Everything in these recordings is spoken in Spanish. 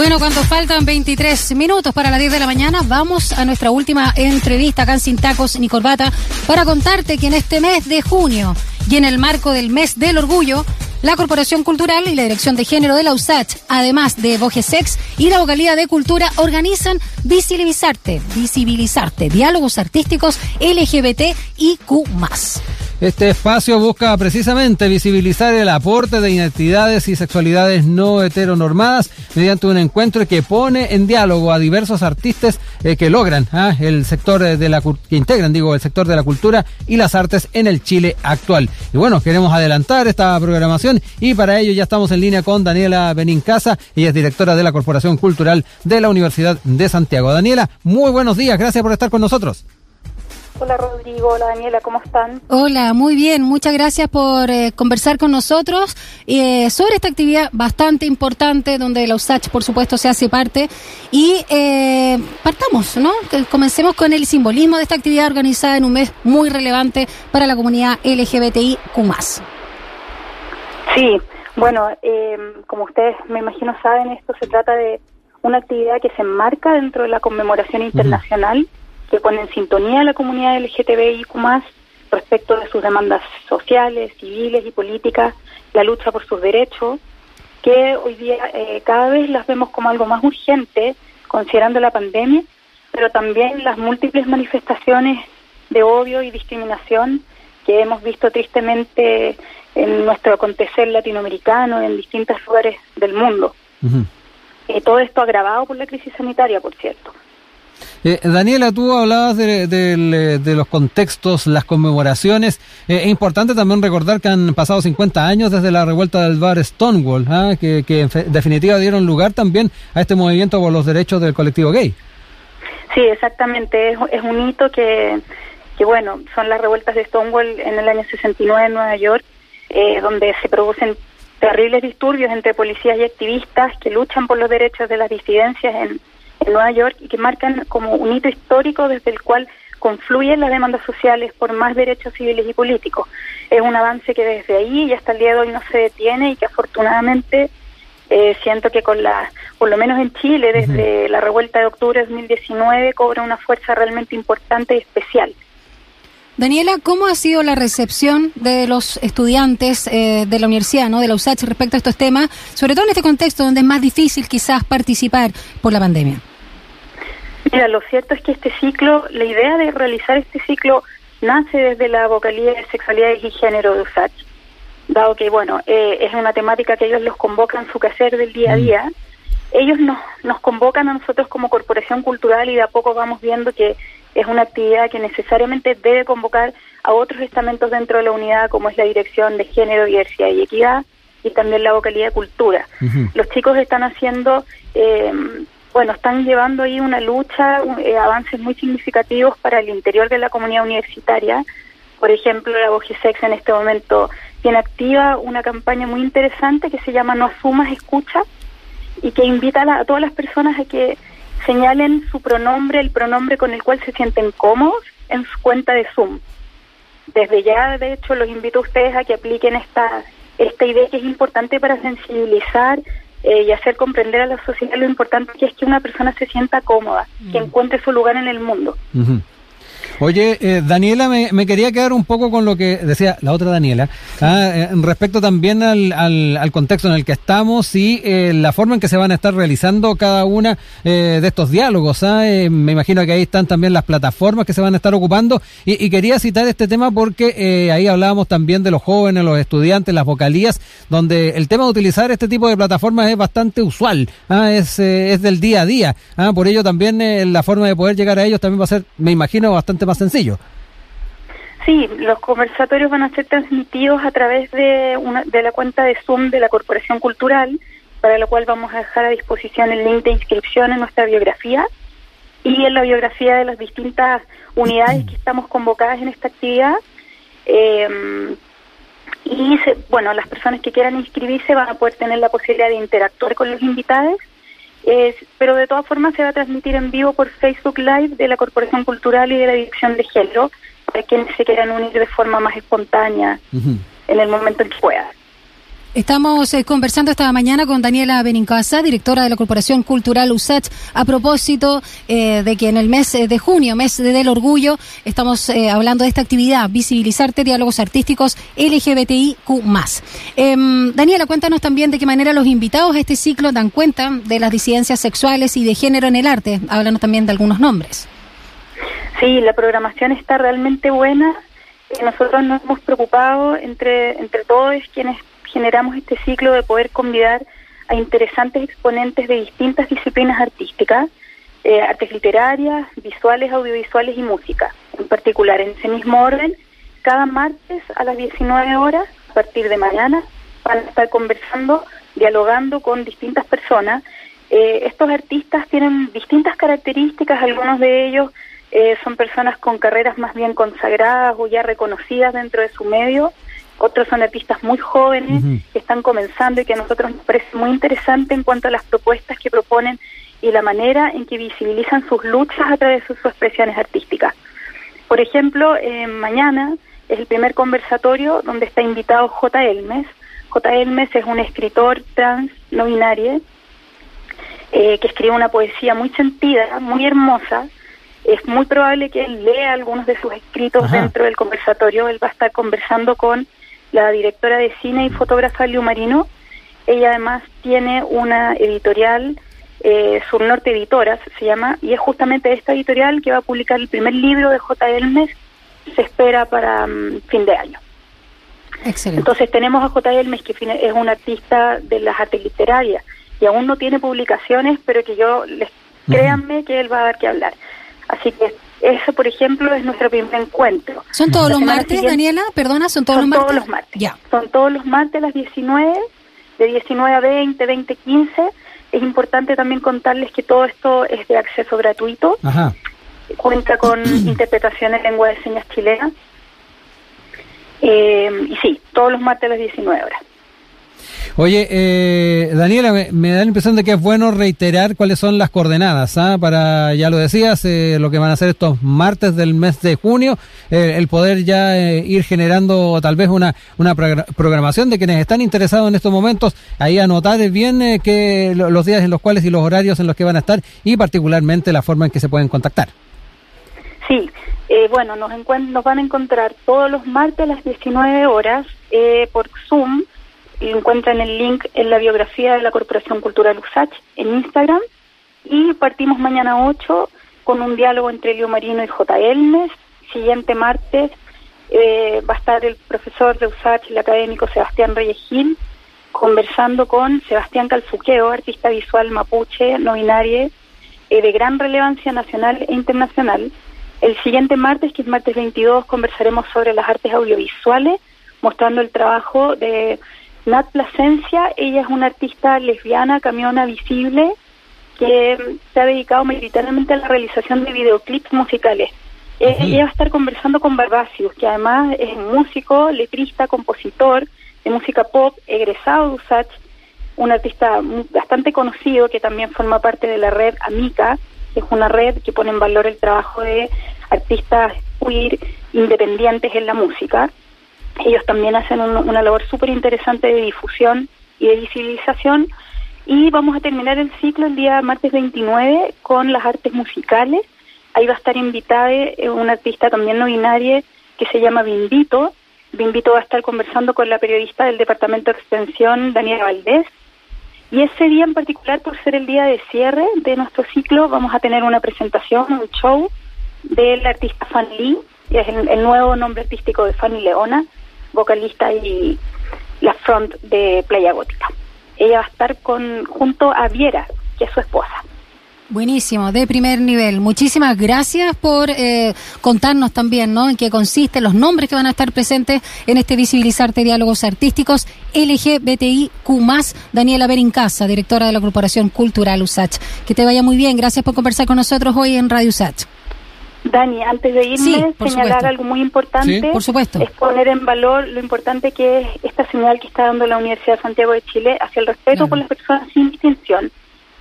Bueno, cuando faltan 23 minutos para las 10 de la mañana, vamos a nuestra última entrevista acá Sin Tacos ni Corbata para contarte que en este mes de junio y en el marco del mes del orgullo, la Corporación Cultural y la Dirección de Género de la USACH, además de Sex y la Vocalía de Cultura, organizan Visibilizarte, Visibilizarte, diálogos artísticos LGBT y Q+. Este espacio busca precisamente visibilizar el aporte de identidades y sexualidades no heteronormadas mediante un encuentro que pone en diálogo a diversos artistas eh, que logran ¿ah? el sector de la que integran, digo, el sector de la cultura y las artes en el Chile actual. Y bueno, queremos adelantar esta programación y para ello ya estamos en línea con Daniela Benincasa, ella es directora de la Corporación Cultural de la Universidad de Santiago. Daniela, muy buenos días, gracias por estar con nosotros. Hola Rodrigo, hola Daniela, ¿cómo están? Hola, muy bien, muchas gracias por eh, conversar con nosotros. Eh, sobre esta actividad bastante importante donde la USACH por supuesto se hace parte. Y eh, partamos, ¿no? comencemos con el simbolismo de esta actividad organizada en un mes muy relevante para la comunidad LGBTIQ+. Sí, bueno, como ustedes me imagino saben, esto se trata de una actividad que se enmarca dentro de la conmemoración internacional que pone en sintonía a la comunidad LGTBIQ respecto de sus demandas sociales, civiles y políticas, la lucha por sus derechos, que hoy día eh, cada vez las vemos como algo más urgente, considerando la pandemia, pero también las múltiples manifestaciones de odio y discriminación que hemos visto tristemente en nuestro acontecer latinoamericano, en distintos lugares del mundo. y todo esto agravado por la crisis sanitaria, por cierto. Eh, Daniela, tú hablabas de, de, los contextos, las conmemoraciones. Eh, es importante también recordar que han pasado 50 años desde la revuelta del bar Stonewall, ¿ah? que, en definitiva dieron lugar también a este movimiento por los derechos del colectivo gay. Sí, exactamente. Es, un hito que, bueno, son las revueltas de Stonewall en el año 69 en Nueva York, eh, donde se producen terribles disturbios entre policías y activistas que luchan por los derechos de las disidencias en en Nueva York y que marcan como un hito histórico desde el cual confluyen las demandas sociales por más derechos civiles y políticos. Es un avance que desde ahí y hasta el día de hoy no se detiene y que afortunadamente eh, siento que con la, por lo menos en Chile, desde la revuelta de octubre de 2019, cobra una fuerza realmente importante y especial. Daniela, ¿cómo ha sido la recepción de los estudiantes eh, de la universidad, ¿no? de la USACH, respecto a estos temas, sobre todo en este contexto donde es más difícil quizás participar por la pandemia? Mira, lo cierto es que este ciclo, la idea de realizar este ciclo nace desde la vocalía de sexualidades y género de USACH, dado que, bueno, eh, es una temática que ellos los convocan su quehacer del día a mm. día. Ellos nos, nos convocan a nosotros como corporación cultural y de a poco vamos viendo que es una actividad que necesariamente debe convocar a otros estamentos dentro de la unidad, como es la Dirección de Género, Diversidad y Equidad, y también la vocalía de cultura. Los chicos están haciendo eh, bueno, están llevando ahí una lucha, eh, avances muy significativos para el interior de la comunidad universitaria. Por ejemplo, la Sex en este momento tiene activa una campaña muy interesante que se llama No asumas, escucha, y que invita a, todas las personas a que señalen su pronombre, el pronombre con el cual se sienten cómodos en su cuenta de Zoom. Desde ya, de hecho, los invito a ustedes a que apliquen esta, esta idea que es importante para sensibilizar eh, y hacer comprender a la sociedad lo importante que es que una persona se sienta cómoda, que mm. encuentre su lugar en el mundo. Oye, eh, Daniela, me, quería quedar un poco con lo que decía la otra Daniela, ah, eh, respecto también al, al, contexto en el que estamos y eh, la forma en que se van a estar realizando cada una de estos diálogos. ¿ah? me imagino que ahí están también las plataformas que se van a estar ocupando y, quería citar este tema porque ahí hablábamos también de los jóvenes, los estudiantes, las vocalías, donde el tema de utilizar este tipo de plataformas es bastante usual, ¿ah? es, es del día a día. Por ello también la forma de poder llegar a ellos también va a ser, me imagino, bastante más sencillo. Sí, los conversatorios van a ser transmitidos a través de, una, de la cuenta de Zoom de la Corporación Cultural, para lo cual vamos a dejar a disposición el link de inscripción en nuestra biografía y en la biografía de las distintas unidades que estamos convocadas en esta actividad. Em, y bueno, las personas que quieran inscribirse van a poder tener la posibilidad de interactuar con los invitados pero de todas formas se va a transmitir en vivo por Facebook Live de la Corporación Cultural y de la Dirección de Género para quienes se quieran unir de forma más espontánea en el momento en que puedan. Estamos eh, conversando esta mañana con Daniela Benincasa, directora de la Corporación Cultural USACH, a propósito eh, de que en el mes eh, de junio, mes del orgullo, estamos hablando de esta actividad, visibilizarte diálogos artísticos LGBTIQ+. Em, Daniela, cuéntanos también de qué manera los invitados a este ciclo dan cuenta de las disidencias sexuales y de género en el arte. Háblanos también de algunos nombres. Sí, la programación está realmente buena. Nosotros nos hemos preocupado entre, entre todos quienes generamos este ciclo de poder convidar a interesantes exponentes de distintas disciplinas artísticas, eh, artes literarias, visuales, audiovisuales y música. En particular, en ese mismo orden, cada martes a las 19 horas, a partir de mañana, van a estar conversando, dialogando con distintas personas. Eh, estos artistas tienen distintas características, algunos de ellos eh, son personas con carreras más bien consagradas o ya reconocidas dentro de su medio, otros son artistas muy jóvenes que están comenzando y que a nosotros nos parece muy interesante en cuanto a las propuestas que proponen y la manera en que visibilizan sus luchas a través de sus expresiones artísticas. Por ejemplo, eh, mañana es el primer conversatorio donde está invitado J. Elmes. J. Elmes es un escritor trans no binario eh, que escribe una poesía muy sentida, muy hermosa. Es muy probable que él lea algunos de sus escritos dentro del conversatorio. Él va a estar conversando con la directora de cine y fotógrafa Liu Marino. Ella además tiene una editorial, eh, Surnorte Editoras se llama, y es justamente esta editorial que va a publicar el primer libro de J. Elmes, se espera para mm, fin de año. Excelente. Entonces tenemos a J. Elmes, que es un artista de las artes literarias, y aún no tiene publicaciones, pero que yo, les créanme que él va a dar que hablar. Así que eso, por ejemplo, es nuestro primer encuentro. ¿Son todos los martes, Daniela? Perdona, ¿son todos los martes? todos los martes. Ya. Son todos los martes a las 19, de 19 a 20, 20, 15. Es importante también contarles que todo esto es de acceso gratuito. Ajá. Cuenta con interpretación en lengua de señas chilena. Eh, y sí, todos los martes a las 19 horas. Oye, eh, Daniela, me, da la impresión de que es bueno reiterar cuáles son las coordenadas, ¿ah? para, ya lo decías, eh, lo que van a hacer estos martes del mes de junio, eh, el poder ya eh, ir generando tal vez una, una programación de quienes están interesados en estos momentos, ahí anotar bien que los días en los cuales y los horarios en los que van a estar y particularmente la forma en que se pueden contactar. Sí, bueno, nos, nos van a encontrar todos los martes a las 19 horas por Zoom encuentran el link en la biografía de la Corporación Cultural USACH en Instagram. Y partimos mañana 8 con un diálogo entre Leo Marino y J. Elmes. Siguiente martes eh, va a estar el profesor de USACH, el académico Sebastián Reyes Gil, conversando con Sebastián Calfuqueo, artista visual mapuche, no binario, eh, de gran relevancia nacional e internacional. El siguiente martes, que es martes 22, conversaremos sobre las artes audiovisuales, mostrando el trabajo de Nat Plasencia, ella es una artista lesbiana, camiona visible, que se ha dedicado mayoritariamente a la realización de videoclips musicales. Ella va a estar conversando con Barbacius, que además es músico, letrista, compositor de música pop, egresado de USACH, un artista bastante conocido que también forma parte de la red Amica, que es una red que pone en valor el trabajo de artistas queer independientes en la música. Ellos también hacen una labor súper interesante de difusión y de visibilización. Y vamos a terminar el ciclo el día martes 29 con las artes musicales. Ahí va a estar invitada eh, una artista también no binaria que se llama Bimbito. Bimbito va a estar conversando con la periodista del Departamento de Extensión, Daniela Valdés. Y ese día en particular, por ser el día de cierre de nuestro ciclo, vamos a tener una presentación, un show del artista Fan Lee, que es el nuevo nombre artístico de Fanny Leona, vocalista y la front de Playa Gótica. Ella va a estar con junto a Viera, que es su esposa. Buenísimo, de primer nivel. Muchísimas gracias por eh, contarnos también, ¿no? En qué consiste, los nombres que van a estar presentes en este Visibilizarte Diálogos Artísticos LGBTIQ+, Daniela Berincasa, directora de la Corporación Cultural USACH. Que te vaya muy bien. Gracias por conversar con nosotros hoy en Radio USACH. Dani, antes de irme, señalar algo muy importante. por supuesto. Es poner en valor lo importante que es esta señal que está dando la Universidad de Santiago de Chile hacia el respeto por las personas sin distinción.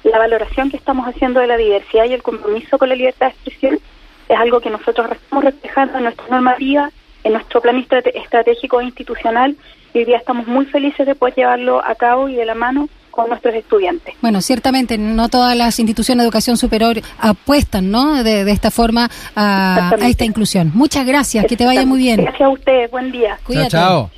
La valoración que estamos haciendo de la diversidad y el compromiso con la libertad de expresión es algo que nosotros estamos reflejando en nuestra normativa, en nuestro plan estratégico e institucional y hoy día estamos muy felices de poder llevarlo a cabo y de la mano con nuestros estudiantes. Bueno, ciertamente no todas las instituciones de educación superior apuestan, ¿no? De, de esta forma a, a, esta inclusión. Muchas gracias, que te vaya muy bien. Gracias a ustedes, buen día. Cuídate. chao. chao.